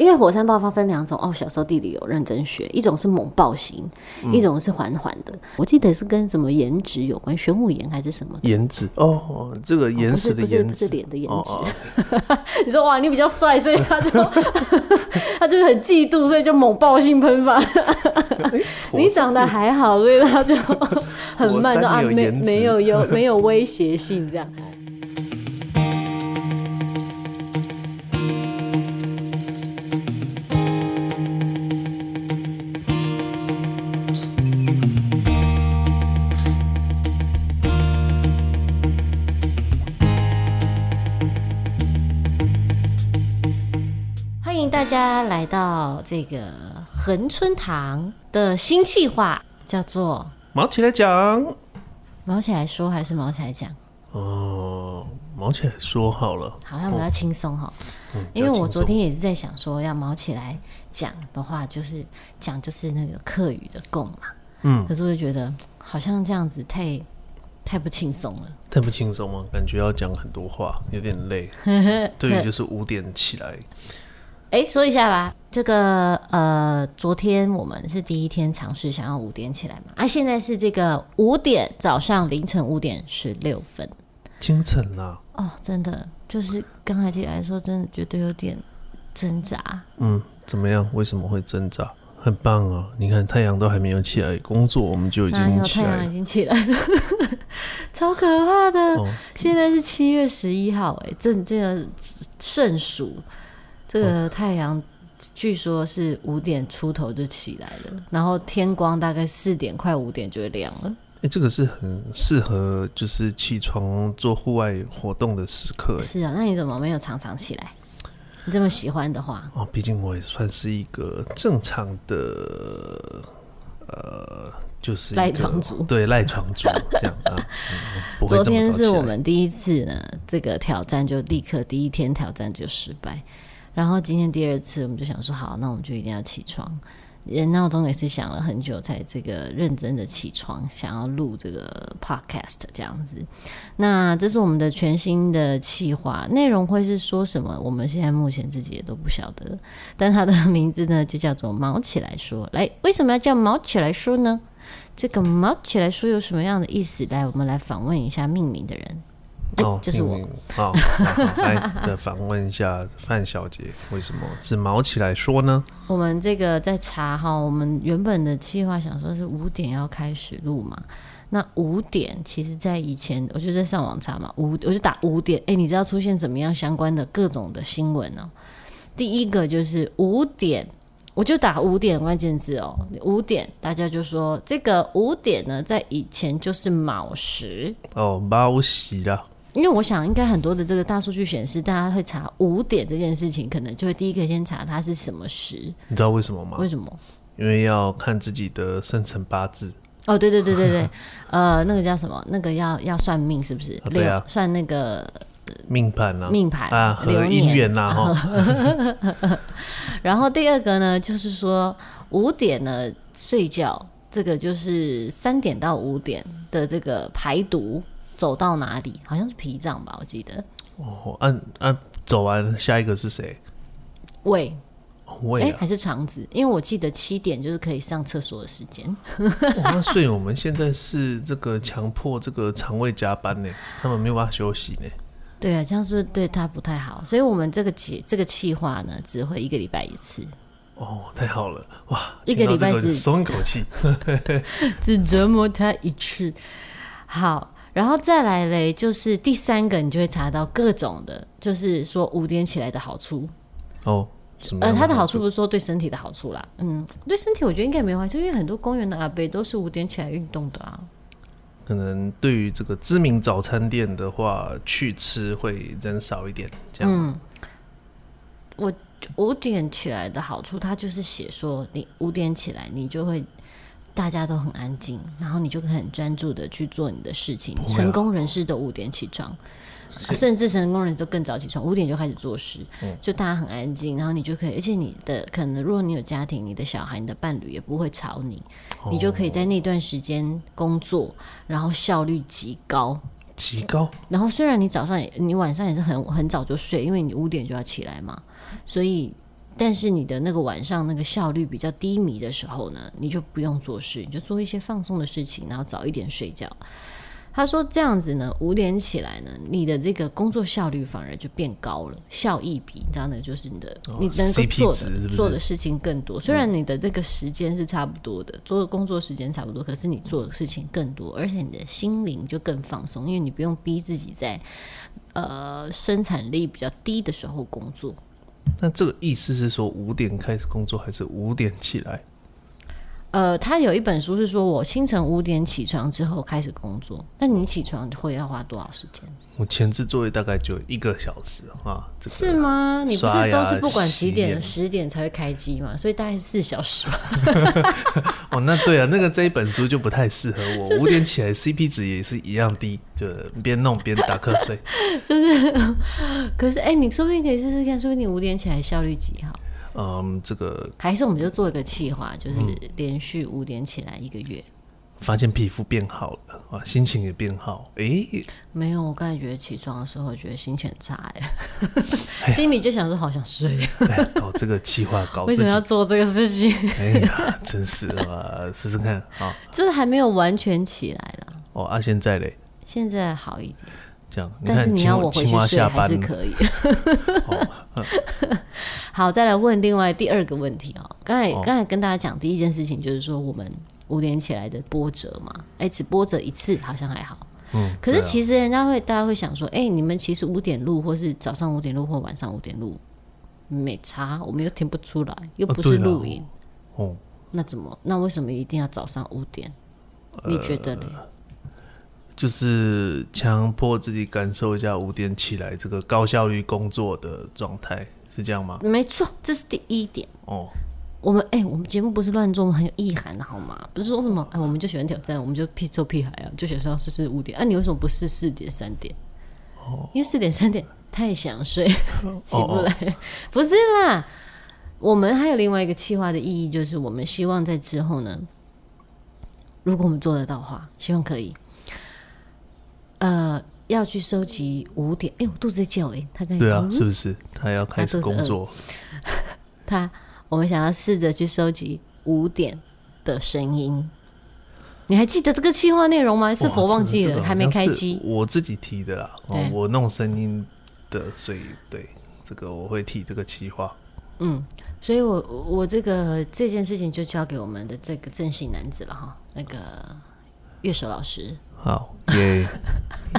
因为火山爆发分两种哦，小时候地理有认真学，一种是猛爆型，嗯、一种是缓缓的。我记得是跟什么岩质有关，玄武岩还是什么？岩质哦，这个岩石的岩，不是脸的颜值。哦哦、你说哇，你比较帅，所以他就 他就很嫉妒，所以就猛爆性喷发。欸、你长得还好，所以他就很慢，说啊没没有有没有威胁性这样。家来到这个恒春堂的新计划，叫做“毛起来讲”，毛起来说还是毛起来讲？哦，毛起来说好了，好像比较轻松哈。嗯、因为我昨天也是在想说，要毛起来讲的话，就是讲就是那个客语的共嘛。嗯，可是我就觉得好像这样子太太不轻松了，太不轻松吗？感觉要讲很多话，有点累。对，就是五点起来。哎，说一下吧，这个呃，昨天我们是第一天尝试想要五点起来嘛，啊，现在是这个五点，早上凌晨五点十六分，清晨啊，哦，真的就是刚才起来的时候，真的觉得有点挣扎。嗯，怎么样？为什么会挣扎？很棒啊！你看太阳都还没有起来，工作我们就已经起来了，太阳已经起来了，超可怕的。哦、现在是七月十一号，哎，正这个盛暑。这个太阳据说是五点出头就起来了，然后天光大概四点快五点就会亮了。哎，这个是很适合就是起床做户外活动的时刻。是啊，那你怎么没有常常起来？你这么喜欢的话？哦，毕竟我也算是一个正常的，呃，就是赖床族。对，赖床族这样啊。嗯、昨天是我们第一次呢，这个挑战就立刻第一天挑战就失败。然后今天第二次，我们就想说好，那我们就一定要起床。人闹钟也是响了很久，才这个认真的起床，想要录这个 podcast 这样子。那这是我们的全新的企划，内容会是说什么？我们现在目前自己也都不晓得。但它的名字呢，就叫做“毛起来说”。来，为什么要叫“毛起来说”呢？这个“毛起来说”有什么样的意思？来，我们来访问一下命名的人。哦，就是我。好，好，来再访问一下范小姐，为什么只毛起来说呢？我们这个在查哈，我们原本的计划想说是五点要开始录嘛。那五点其实，在以前我就在上网查嘛，五我就打五点，哎、欸，你知道出现怎么样相关的各种的新闻呢？第一个就是五点，我就打五点关键字哦，五点大家就说这个五点呢，在以前就是卯时哦，卯时啦。因为我想，应该很多的这个大数据显示，大家会查五点这件事情，可能就会第一个先查它是什么时。你知道为什么吗？为什么？因为要看自己的生辰八字。哦，对对对对对，呃，那个叫什么？那个要要算命是不是？对啊，算那个命盘啊，命盘啊和姻缘呐 哈。然后第二个呢，就是说五点呢睡觉，这个就是三点到五点的这个排毒。走到哪里？好像是脾脏吧，我记得。哦，按按走完，下一个是谁？胃，胃、还是肠子？因为我记得七点就是可以上厕所的时间。那所以我们现在是这个强迫这个肠胃加班呢，他们没有办法休息呢。对啊，这样是不是对他不太好？所以我们这个企这个计划呢，只会一个礼拜一次。哦，太好了，哇！一个礼拜只松一口气，只折磨他一次。好。然后再来嘞，就是第三个，你就会查到各种的，就是说五点起来的好处哦。什么？呃，它的好处不是说对身体的好处啦，嗯，对身体我觉得应该没关系，因为很多公园的阿伯都是五点起来运动的啊。可能对于这个知名早餐店的话，去吃会人少一点，这样。嗯，我五点起来的好处，它就是写说你五点起来，你就会。大家都很安静，然后你就可以很专注的去做你的事情。啊、成功人士都五点起床，啊、甚至成功人士都更早起床，五点就开始做事。嗯，就大家很安静，然后你就可以，而且你的可能，如果你有家庭，你的小孩、你的伴侣也不会吵你，哦、你就可以在那段时间工作，然后效率极高，极高。然后虽然你早上也，你晚上也是很很早就睡，因为你五点就要起来嘛，所以但是你的那个晚上那个效率比较低迷的时候呢，你就不用做事，你就做一些放松的事情，然后早一点睡觉。他说这样子呢，五点起来呢，你的这个工作效率反而就变高了，效益比你知道那个就是你的，哦、你能够做的做的事情更多。虽然你的这个时间是差不多的，做的工作时间差不多，可是你做的事情更多，而且你的心灵就更放松，因为你不用逼自己在呃生产力比较低的时候工作。那这个意思是说五点开始工作，还是五点起来？呃，他有一本书是说，我清晨五点起床之后开始工作。那你起床会要花多少时间？我前置作业大概就一个小时啊。这个、是吗？你不是都是不管几点十点才会开机嘛？所以大概是四小时吧。哦，那对啊，那个这一本书就不太适合我。五、就是、点起来，CP 值也是一样低，就边弄边打瞌睡。就是，可是哎、欸，你说不定可以试试看，说不定你五点起来效率极好。嗯，这个还是我们就做一个计划，就是连续五点起来一个月，嗯、发现皮肤变好了啊，心情也变好。哎、欸，没有，我刚才觉得起床的时候觉得心情很差，哎，心里就想说好想睡。搞这个计划搞，为什么要做这个事情？哎呀，真是啊，试试看啊，就是还没有完全起来了。哦，啊，现在嘞？现在好一点。这样，但是你要我回去睡还是可以。哦嗯、好，再来问另外第二个问题哦。刚才刚、哦、才跟大家讲第一件事情就是说，我们五点起来的波折嘛，哎，只波折一次好像还好。嗯。可是其实人家会，啊、大家会想说，哎，你们其实五点录，或是早上五点录，或晚上五点录，没差，我们又听不出来，又不是录音。哦，哦。那怎么？那为什么一定要早上五点？你觉得呢？呃就是强迫自己感受一下五点起来这个高效率工作的状态，是这样吗？没错，这是第一点。哦，我们哎、欸，我们节目不是乱做，我们很有意涵的好吗？不是说什么哎、欸，我们就喜欢挑战，我们就屁臭屁孩啊，就想说试试五点。啊，你为什么不试四点三点？哦，因为四点三点太想睡，起不来。哦哦不是啦，我们还有另外一个计划的意义，就是我们希望在之后呢，如果我们做得到的话，希望可以。呃，要去收集五点。哎、欸，我肚子在叫哎、欸，他在对啊，是不是？他要开始工作。他，他，我们想要试着去收集五点的声音。你还记得这个企划内容吗？是否忘记了？这个、还没开机。我自己提的啦，哦、我弄声音的，所以对这个我会提这个企划。嗯，所以我我这个这件事情就交给我们的这个正性男子了哈，那个乐手老师。好耶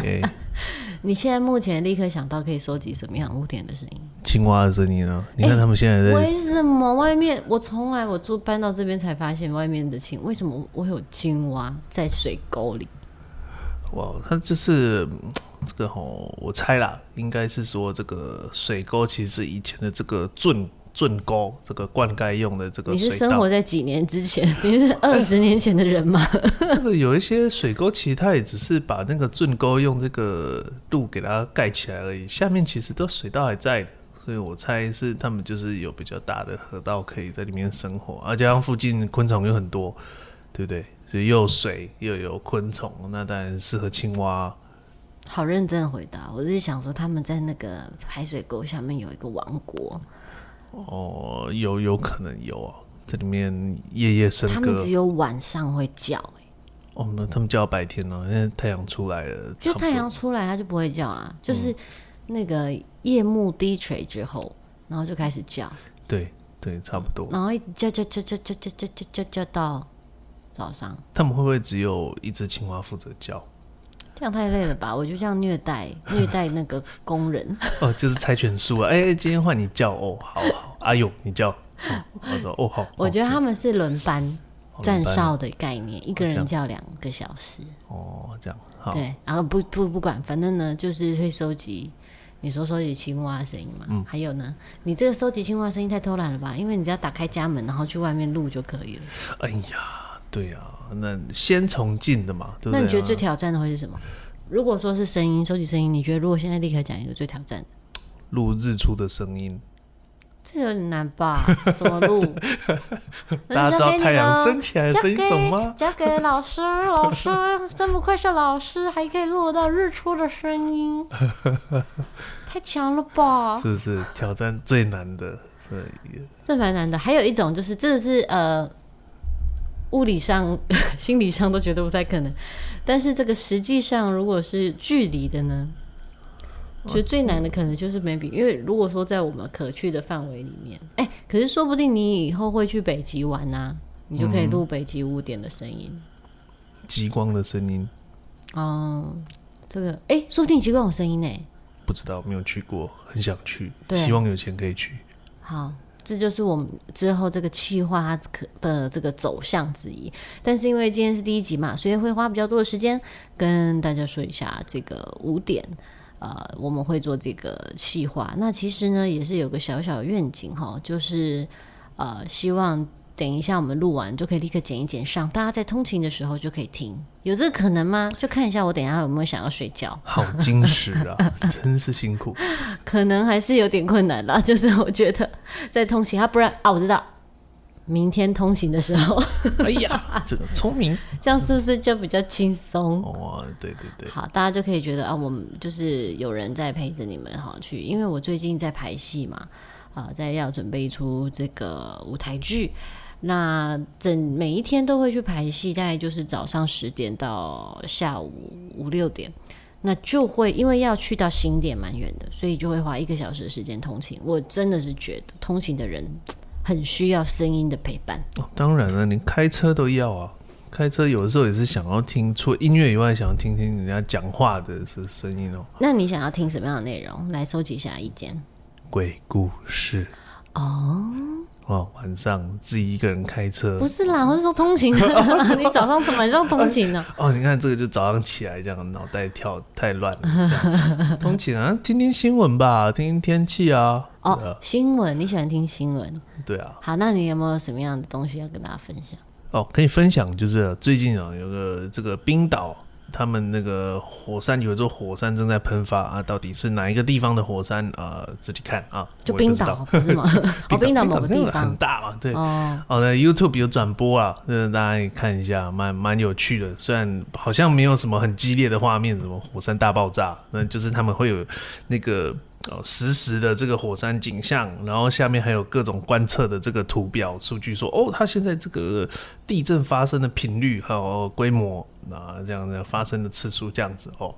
耶！你现在目前立刻想到可以收集什么样污点的声音？青蛙的声音呢？你看他们现在在、欸、为什么外面？我从来我住搬到这边才发现外面的青为什么我有青蛙在水沟里？哇，它就是这个吼，我猜啦，应该是说这个水沟其实是以前的这个圳。圳沟这个灌溉用的这个，你是生活在几年之前？你是二十年前的人吗？这个有一些水沟，其实它也只是把那个圳沟用这个路给它盖起来而已，下面其实都水道还在的，所以我猜是他们就是有比较大的河道可以在里面生活，而加上附近昆虫有很多，对不对？所以又有水又有昆虫，那当然适合青蛙。好认真的回答，我是想说他们在那个排水沟下面有一个王国。哦，有有可能有啊，这里面夜夜笙歌。他们只有晚上会叫，哎。哦，那他们叫白天呢？因为太阳出来了。就太阳出来，它就不会叫啊。就是那个夜幕低垂之后，然后就开始叫。对对，差不多。然后一叫叫叫叫叫叫叫叫叫到早上。他们会不会只有一只青蛙负责叫？这样太累了吧？我就这样虐待虐待那个工人 哦，就是猜拳输啊！哎、欸，今天换你叫哦，好好，阿勇你叫，嗯、我说哦好。我觉得他们是轮班站哨的概念，哦、一个人叫两个小时。哦，这样好。对，然后不不不管，反正呢就是会收集。你说收集青蛙声音嘛？嗯。还有呢，你这个收集青蛙声音太偷懒了吧？因为你只要打开家门，然后去外面录就可以了。哎呀，对、啊。那先从近的嘛，对不对？那你觉得最挑战的会是什么？如果说是声音，收集声音，你觉得如果现在立刻讲一个最挑战的，录日出的声音，这有点难吧？怎么录？大家知道太阳升起来的声音什么吗？交给老师，老师，真不愧是老师，还可以录到日出的声音，太强了吧？是不是挑战最难的？对，这蛮难的。还有一种就是，这是呃，物理上、心理上都觉得不太可能，但是这个实际上如果是距离的呢？觉得最难的可能就是 maybe，因为如果说在我们可去的范围里面，哎、欸，可是说不定你以后会去北极玩呐、啊，你就可以录北极五点的声音，极光的声音。哦，这个哎、欸，说不定极光有声音呢？不知道，没有去过，很想去，对，希望有钱可以去。好，这就是我们之后这个企划的这个走向之一。但是因为今天是第一集嘛，所以会花比较多的时间跟大家说一下这个五点。呃，我们会做这个企划。那其实呢，也是有个小小的愿景哈，就是呃，希望等一下我们录完就可以立刻剪一剪上，大家在通勤的时候就可以听。有这个可能吗？就看一下我等一下有没有想要睡觉。好精实啊，真是辛苦。可能还是有点困难啦，就是我觉得在通勤，啊不然啊，我知道。明天通行的时候，哎呀，这个聪明，这样是不是就比较轻松？哦，对对对，好，大家就可以觉得啊，我们就是有人在陪着你们哈去，因为我最近在排戏嘛，啊，在要准备一出这个舞台剧，那整每一天都会去排戏，大概就是早上十点到下午五六点，那就会因为要去到新店蛮远的，所以就会花一个小时的时间通勤。我真的是觉得通勤的人。很需要声音的陪伴哦，当然了，你开车都要啊。开车有的时候也是想要听，除了音乐以外，想要听听人家讲话的是声音哦。那你想要听什么样的内容？来收集一下意见。鬼故事哦。哦，晚上自己一个人开车，不是啦，我是说通勤的。你早上晚上通勤呢？哦，你看这个就早上起来这样，脑袋跳太乱了。通勤啊，听听新闻吧，听听天气啊。哦，啊、新闻，你喜欢听新闻？对啊。好，那你有没有什么样的东西要跟大家分享？哦，可以分享，就是最近啊，有个这个冰岛。他们那个火山有一座火山正在喷发啊，到底是哪一个地方的火山啊？呃，自己看啊，就冰岛不，不是吗？冰岛、哦、冰岛某个地方很大嘛，对。哦，哦，那 YouTube 有转播啊，大家也看一下，蛮蛮有趣的。虽然好像没有什么很激烈的画面，什么火山大爆炸，那就是他们会有那个。哦，实时的这个火山景象，然后下面还有各种观测的这个图表数据，说哦，它现在这个地震发生的频率还有规模啊，这样的发生的次数这样子哦，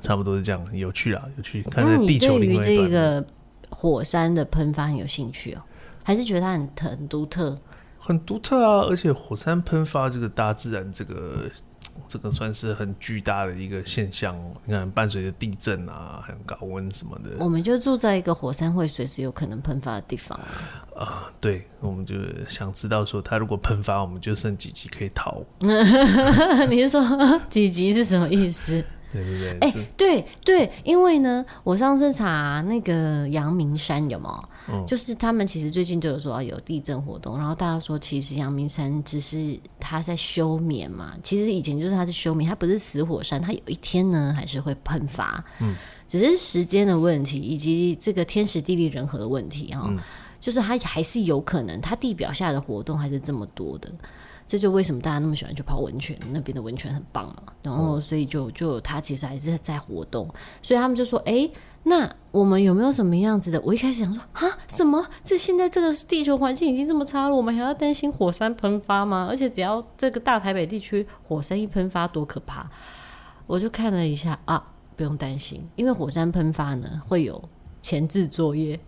差不多是这样，有趣啊，有趣。看在地球另外一个火山的喷发很有兴趣哦？还是觉得它很很独特？很独特啊，而且火山喷发这个大自然这个。这个算是很巨大的一个现象，你看伴随着地震啊，还有高温什么的。我们就住在一个火山会随时有可能喷发的地方啊。啊，对，我们就想知道说，它如果喷发，我们就剩几级可以逃？你是说几级是什么意思？对对对，哎、欸，对对，因为呢，我上次查那个阳明山有没有？嗯、就是他们其实最近就有说有地震活动，然后大家说其实阳明山只是它在休眠嘛，其实以前就是它是休眠，它不是死火山，它有一天呢还是会喷发，嗯，只是时间的问题以及这个天时地利人和的问题哈，嗯、就是它还是有可能，它地表下的活动还是这么多的。这就为什么大家那么喜欢去泡温泉，那边的温泉很棒嘛。然后，所以就就他其实还是在活动，所以他们就说：“哎，那我们有没有什么样子的？”我一开始想说：“啊，什么？这现在这个地球环境已经这么差了，我们还要担心火山喷发吗？而且只要这个大台北地区火山一喷发，多可怕！”我就看了一下啊，不用担心，因为火山喷发呢会有前置作业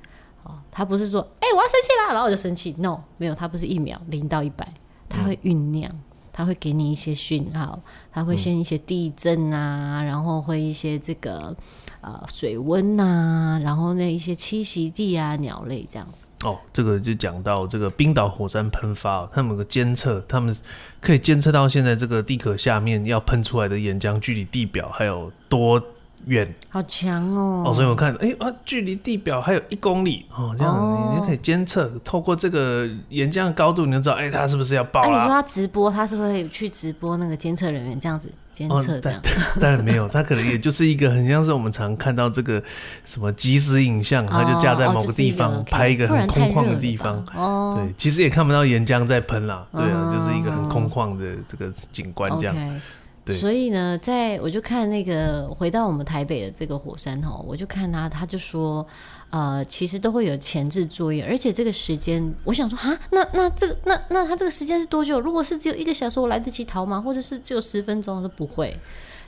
啊，他不是说：“哎，我要生气啦，然后我就生气。”No，没有，他不是一秒零到一百。它会酝酿，它会给你一些讯号，它会先一些地震啊，嗯、然后会一些这个呃水温啊，然后那一些栖息地啊，鸟类这样子。哦，这个就讲到这个冰岛火山喷发，他们有个监测，他们可以监测到现在这个地壳下面要喷出来的岩浆距离地表还有多远，好强哦！哦，所以我看，哎、欸、啊，距离地表还有一公里哦，这样你就可以监测，哦、透过这个岩浆的高度，你就知道，哎、欸，它是不是要爆了？哎、啊，你说他直播，他是会去直播那个监测人员这样子监测这样？当然、哦、没有，他可能也就是一个很像是我们常看到这个什么即时影像，他就架在某个地方、拍一个很空旷的地方。哦，对，其实也看不到岩浆在喷啦，对啊，哦、就是一个很空旷的这个景观这样。Okay 对。所以呢，在我就看那个回到我们台北的这个火山哈，我就看他，他就说，呃，其实都会有前置作业，而且这个时间，我想说啊，那那这个那那他这个时间是多久？如果是只有一个小时，我来得及逃吗？或者是只有十分钟？我说不会。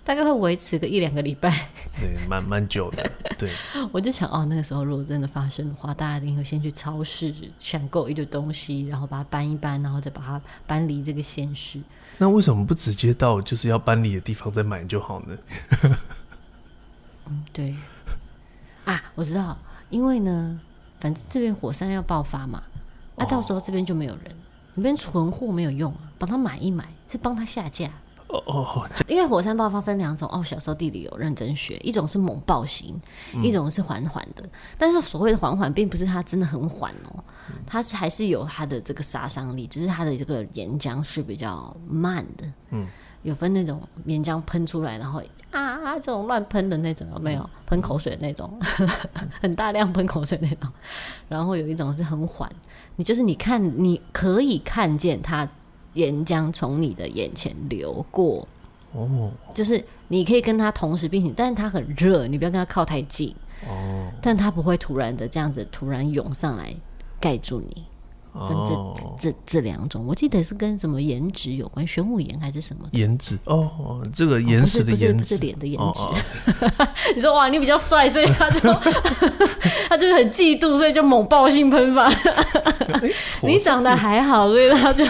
大概会维持个一两个礼拜，对，蛮 蛮久的。对，我就想哦，那个时候如果真的发生的话，大家一定会先去超市抢购一堆东西，然后把它搬一搬，然后再把它搬离这个县市。那为什么不直接到就是要搬离的地方再买就好呢？嗯，对。啊，我知道，因为呢，反正这边火山要爆发嘛，那、啊、到时候这边就没有人，你这边存货没有用啊，帮他买一买，是帮他下架。哦哦，因为火山爆发分两种哦，小时候地理有认真学，一种是猛爆型，嗯、一种是缓缓的。但是所谓的缓缓，并不是它真的很缓哦，它是还是有它的这个杀伤力，只是它的这个岩浆是比较慢的。嗯，有分那种岩浆喷出来，然后啊啊这种乱喷的那种有没有？喷口水的那种，很大量喷口水那种。然后有一种是很缓，你就是你看你可以看见它。岩浆从你的眼前流过，哦，就是你可以跟它同时并行，但是它很热，你不要跟它靠太近，哦，但它不会突然的这样子突然涌上来盖住你。分这、哦、这这两种，我记得是跟什么颜值有关，玄武岩还是什么颜值？哦，这个岩石的颜值，不是脸的颜值。你说哇，你比较帅，所以他就 他就很嫉妒，所以就猛爆性喷发。你长得还好，所以他就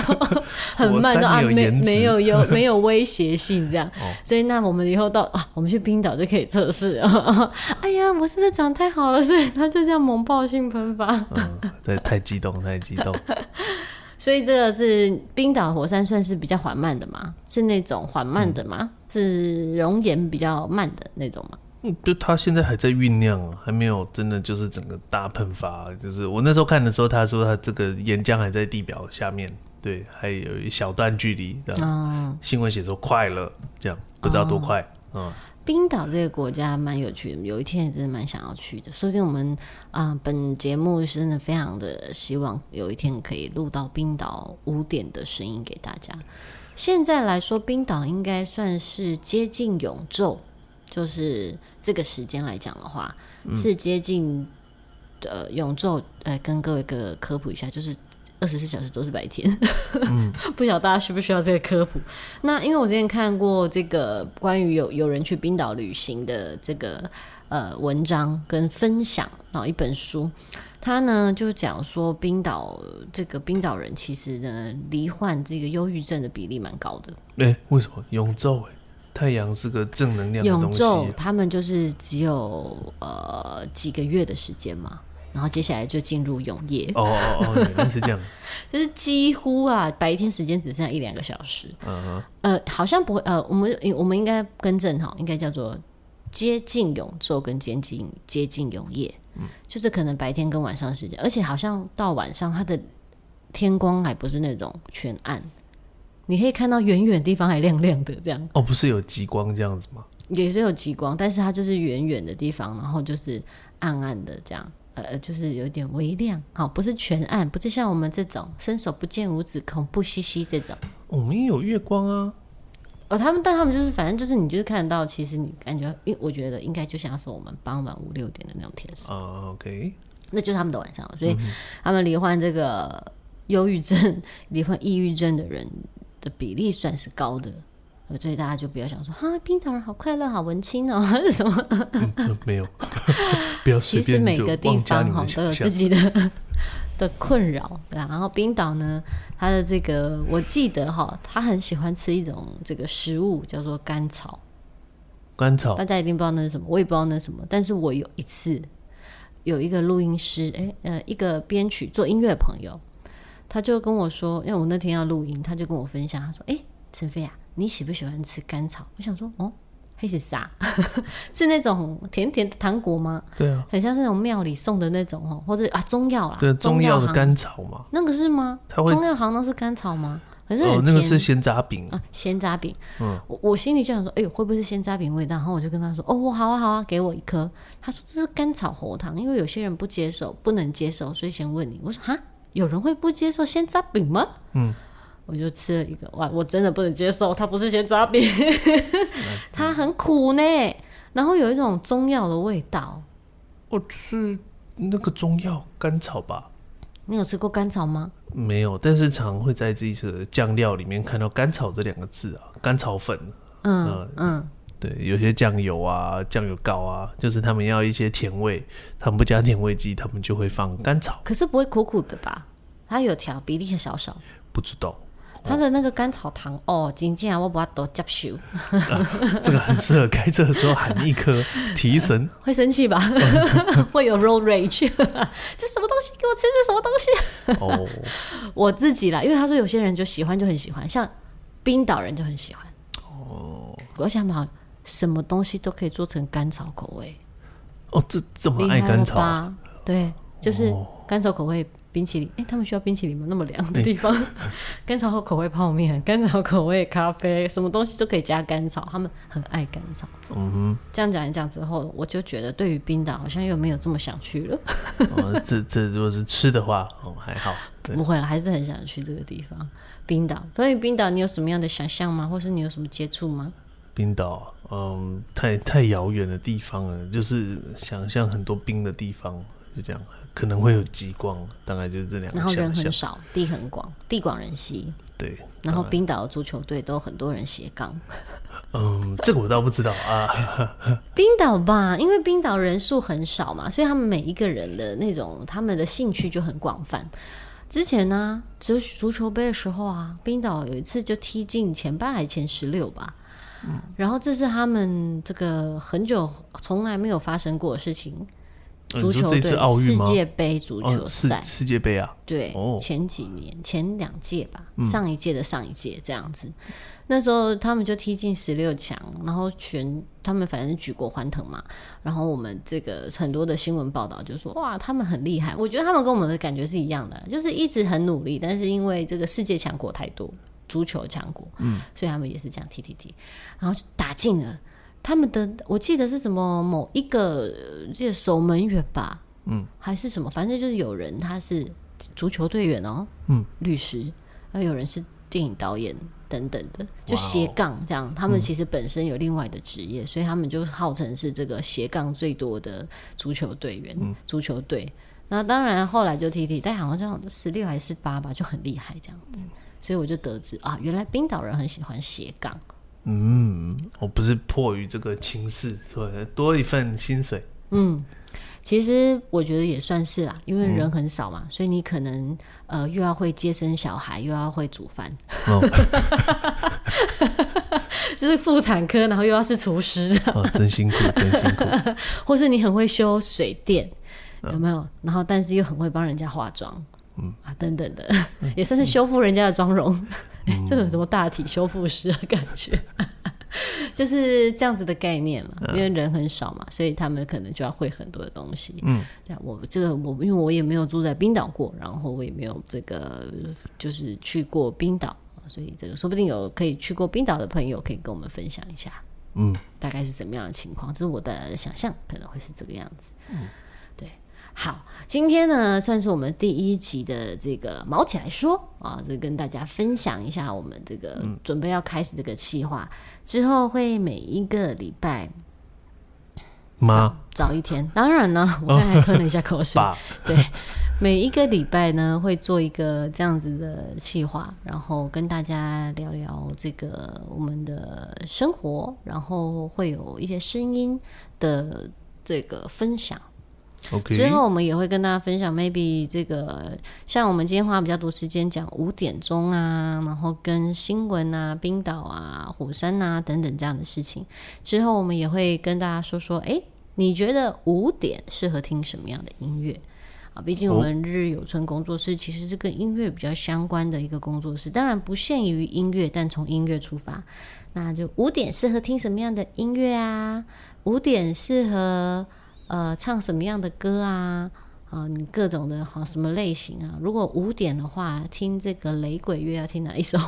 很慢，说啊没没有有没有威胁性这样。哦、所以那我们以后到啊，我们去冰岛就可以测试。哎呀，我是不是长得太好了？所以他就这样猛爆性喷发。嗯，对，太激动，太激动。所以这个是冰岛火山，算是比较缓慢的吗？是那种缓慢的吗？嗯、是熔岩比较慢的那种吗？嗯，就它现在还在酝酿，还没有真的就是整个大喷发。就是我那时候看的时候，他说他这个岩浆还在地表下面，对，还有一小段距离。嗯，新闻写说快了，这样不知道多快。哦、嗯。冰岛这个国家蛮有趣的，有一天也真的蛮想要去的。说不定我们啊、呃，本节目真的非常的希望有一天可以录到冰岛五点的声音给大家。现在来说，冰岛应该算是接近永昼，就是这个时间来讲的话，嗯、是接近呃永昼。呃，跟各位个科普一下，就是。二十四小时都是白天，嗯、不晓得大家需不需要这个科普？那因为我之前看过这个关于有有人去冰岛旅行的这个呃文章跟分享，然后一本书，他呢就讲说冰岛这个冰岛人其实呢罹患这个忧郁症的比例蛮高的。哎、欸，为什么？永昼哎，太阳是个正能量的东西。永昼他们就是只有呃几个月的时间嘛。然后接下来就进入永夜哦哦哦，原来是这样，就是几乎啊，白天时间只剩下一两个小时。嗯哼，呃，好像不会，呃，我们我们应该更正哈，应该叫做接近永昼跟接近接近永夜。嗯，就是可能白天跟晚上时间，而且好像到晚上它的天光还不是那种全暗，你可以看到远远地方还亮亮的这样。哦，不是有极光这样子吗？也是有极光，但是它就是远远的地方，然后就是暗暗的这样。呃，就是有点微亮，好，不是全暗，不是像我们这种伸手不见五指、恐怖兮兮这种。我们也有月光啊。哦，他们，但他们就是，反正就是，你就是看得到，其实你感觉，因我觉得应该就像是我们傍晚五六点的那种天色。啊、uh,，OK，那就是他们的晚上，所以他们罹患这个忧郁症、罹患抑郁症的人的比例算是高的。所以大家就不要想说哈，冰岛人好快乐、好文青哦，还是什么？嗯、没有，不要。其实每个地方哈都有自己的 的困扰，对啊。然后冰岛呢，它的这个我记得哈，他很喜欢吃一种这个食物叫做甘草。甘草，大家一定不知道那是什么，我也不知道那是什么。但是我有一次有一个录音师，哎呃，一个编曲做音乐的朋友，他就跟我说，因为我那天要录音，他就跟我分享，他说：“哎，陈飞啊。”你喜不喜欢吃甘草？我想说，哦，还是啥？是那种甜甜的糖果吗？对啊，很像是那种庙里送的那种哦，或者啊中药啦，对，中药的甘草嘛，那个是吗？中药行都是甘草吗？可是哦，那个是鲜渣饼啊，鲜渣饼。嗯，我我心里就想说，哎呦，会不会是鲜渣饼味道？然后我就跟他说，哦，好啊好啊，给我一颗。他说这是甘草喉糖，因为有些人不接受，不能接受，所以先问你。我说哈，有人会不接受鲜渣饼吗？嗯。我就吃了一个，哇，我真的不能接受，它不是仙楂饼，它很苦呢，然后有一种中药的味道。哦，就是那个中药甘草吧？你有吃过甘草吗？没有，但是常会在这些酱料里面看到甘草这两个字啊，甘草粉。嗯嗯。嗯对，有些酱油啊、酱油膏啊，就是他们要一些甜味，他们不加甜味剂，他们就会放甘草。可是不会苦苦的吧？它有调，比例很少少。不知道。它的那个甘草糖哦，真正我把它都接受。这个很适合开车的时候喊一颗提神。会生气吧？会有 road rage。这什么东西？给我吃这什么东西？哦，我自己啦，因为他说有些人就喜欢，就很喜欢，像冰岛人就很喜欢。哦，我想嘛。什么东西都可以做成甘草口味哦，这这么爱甘草？吧对，就是甘草口味冰淇淋。哎、他们需要冰淇淋吗？那么凉的地方，欸、甘草口味泡面、甘草口味咖啡，什么东西都可以加甘草，他们很爱甘草。嗯哼，这样讲一讲之后，我就觉得对于冰岛好像又没有这么想去了。哦、这这如果是吃的话，哦还好，不会，还是很想去这个地方。冰岛，对于冰岛，你有什么样的想象吗？或是你有什么接触吗？冰岛，嗯，太太遥远的地方了，就是想象很多冰的地方，就这样，可能会有极光，大概就是这两个。然后人很少，地很广，地广人稀。对。然后冰岛的足球队都很多人斜杠。嗯，这个我倒不知道啊。冰岛吧，因为冰岛人数很少嘛，所以他们每一个人的那种他们的兴趣就很广泛。之前呢，足足球杯的时候啊，冰岛有一次就踢进前八还是前十六吧。嗯，然后这是他们这个很久从来没有发生过的事情。足球队世界杯足球赛，世界杯啊，对，前几年前两届吧，上一届的上一届这样子。那时候他们就踢进十六强，然后全他们反正举国欢腾嘛。然后我们这个很多的新闻报道就说哇，他们很厉害。我觉得他们跟我们的感觉是一样的，就是一直很努力，但是因为这个世界强国太多。足球强国，嗯，所以他们也是这样踢踢踢，然后就打进了他们的，我记得是什么某一个这个守门员吧，嗯，还是什么，反正就是有人他是足球队员哦，嗯，律师，还有人是电影导演等等的，就斜杠这样，他们其实本身有另外的职业，所以他们就号称是这个斜杠最多的足球队员，足球队。那当然后来就踢踢，但好像这样十六还是十八吧，就很厉害这样子。所以我就得知啊，原来冰岛人很喜欢斜杠。嗯，我不是迫于这个情势，所以多一份薪水。嗯，其实我觉得也算是啦，因为人很少嘛，嗯、所以你可能呃又要会接生小孩，又要会煮饭，哦、就是妇产科，然后又要是厨师，哦，真辛苦，真辛苦。或是你很会修水电，有没有？嗯、然后但是又很会帮人家化妆。嗯啊，等等的，也算是修复人家的妆容，嗯、这种什么大体修复师的感觉，就是这样子的概念了。因为人很少嘛，所以他们可能就要会很多的东西。嗯，这样我这个我因为我也没有住在冰岛过，然后我也没有这个就是去过冰岛，所以这个说不定有可以去过冰岛的朋友可以跟我们分享一下。嗯，大概是怎么样的情况？这是我的想象，可能会是这个样子。嗯。好，今天呢算是我们第一集的这个毛起来说啊，这跟大家分享一下我们这个准备要开始这个计划，嗯、之后会每一个礼拜吗？早一天，当然呢，我刚才吞了一下口水。对，每一个礼拜呢会做一个这样子的计划，然后跟大家聊聊这个我们的生活，然后会有一些声音的这个分享。之后我们也会跟大家分享，maybe 这个像我们今天花比较多时间讲五点钟啊，然后跟新闻啊、冰岛啊、火山啊等等这样的事情。之后我们也会跟大家说说，哎，你觉得五点适合听什么样的音乐啊？毕竟我们日有村工作室其实是跟音乐比较相关的一个工作室，当然不限于音乐，但从音乐出发，那就五点适合听什么样的音乐啊？五点适合。呃，唱什么样的歌啊？啊，你各种的好什么类型啊？如果五点的话，听这个雷鬼乐要听哪一首？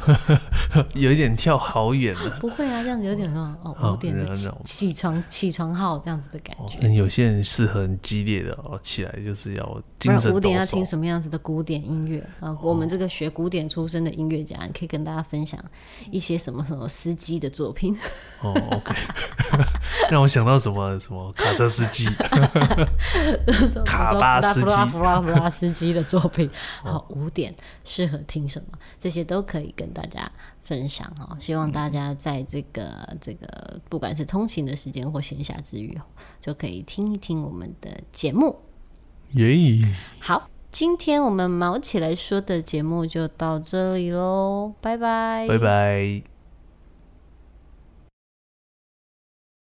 有一点跳好远了。不会啊，这样子有点哦哦五点的起起床起床号这样子的感觉。有些人适合很激烈的哦，起来就是要精神抖擞。五点要听什么样子的古典音乐啊？我们这个学古典出身的音乐家，你可以跟大家分享一些什么什么司机的作品。哦，OK，让我想到什么什么卡车司机。卡巴斯基、弗拉弗拉弗拉斯基的作品，好，五点适合听什么？这些都可以跟大家分享哈。希望大家在这个这个不管是通勤的时间或闲暇之余，就可以听一听我们的节目。耶！好，今天我们毛起来说的节目就到这里喽，拜拜，拜拜。